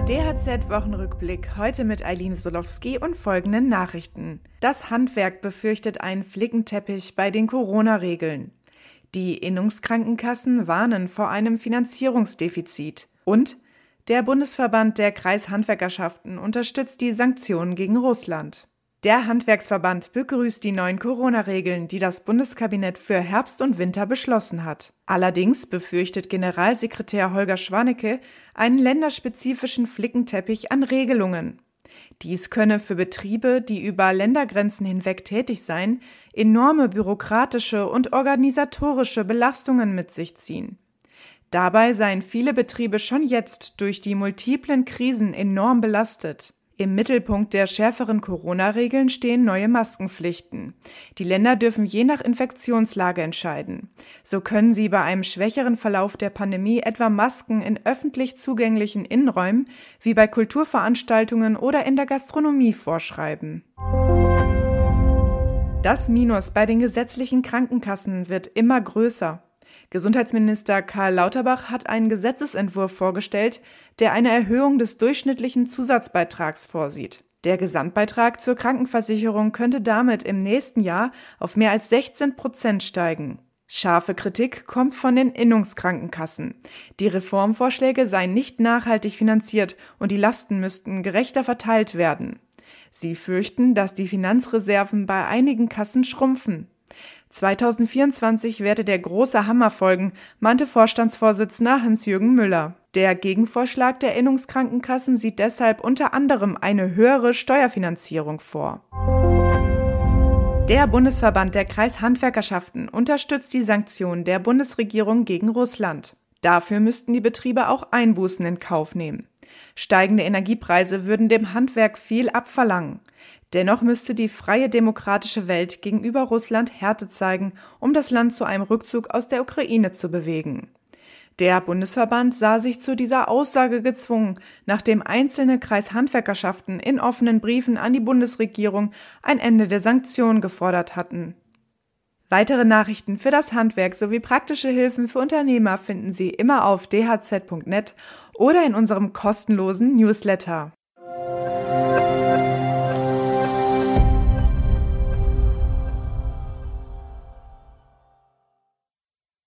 DHZ-Wochenrückblick heute mit Eileen Solowski und folgenden Nachrichten. Das Handwerk befürchtet einen Flickenteppich bei den Corona-Regeln. Die Innungskrankenkassen warnen vor einem Finanzierungsdefizit. Und der Bundesverband der Kreishandwerkerschaften unterstützt die Sanktionen gegen Russland. Der Handwerksverband begrüßt die neuen Corona-Regeln, die das Bundeskabinett für Herbst und Winter beschlossen hat. Allerdings befürchtet Generalsekretär Holger Schwanecke einen länderspezifischen Flickenteppich an Regelungen. Dies könne für Betriebe, die über Ländergrenzen hinweg tätig seien, enorme bürokratische und organisatorische Belastungen mit sich ziehen. Dabei seien viele Betriebe schon jetzt durch die multiplen Krisen enorm belastet. Im Mittelpunkt der schärferen Corona-Regeln stehen neue Maskenpflichten. Die Länder dürfen je nach Infektionslage entscheiden. So können sie bei einem schwächeren Verlauf der Pandemie etwa Masken in öffentlich zugänglichen Innenräumen wie bei Kulturveranstaltungen oder in der Gastronomie vorschreiben. Das Minus bei den gesetzlichen Krankenkassen wird immer größer. Gesundheitsminister Karl Lauterbach hat einen Gesetzesentwurf vorgestellt, der eine Erhöhung des durchschnittlichen Zusatzbeitrags vorsieht. Der Gesamtbeitrag zur Krankenversicherung könnte damit im nächsten Jahr auf mehr als 16 Prozent steigen. Scharfe Kritik kommt von den Innungskrankenkassen. Die Reformvorschläge seien nicht nachhaltig finanziert und die Lasten müssten gerechter verteilt werden. Sie fürchten, dass die Finanzreserven bei einigen Kassen schrumpfen. 2024 werde der große Hammer folgen, meinte Vorstandsvorsitzender Hans-Jürgen Müller. Der Gegenvorschlag der Innungskrankenkassen sieht deshalb unter anderem eine höhere Steuerfinanzierung vor. Der Bundesverband der Kreishandwerkerschaften unterstützt die Sanktionen der Bundesregierung gegen Russland. Dafür müssten die Betriebe auch Einbußen in Kauf nehmen. Steigende Energiepreise würden dem Handwerk viel abverlangen. Dennoch müsste die freie demokratische Welt gegenüber Russland Härte zeigen, um das Land zu einem Rückzug aus der Ukraine zu bewegen. Der Bundesverband sah sich zu dieser Aussage gezwungen, nachdem einzelne Kreishandwerkerschaften in offenen Briefen an die Bundesregierung ein Ende der Sanktionen gefordert hatten. Weitere Nachrichten für das Handwerk sowie praktische Hilfen für Unternehmer finden Sie immer auf dhz.net oder in unserem kostenlosen Newsletter.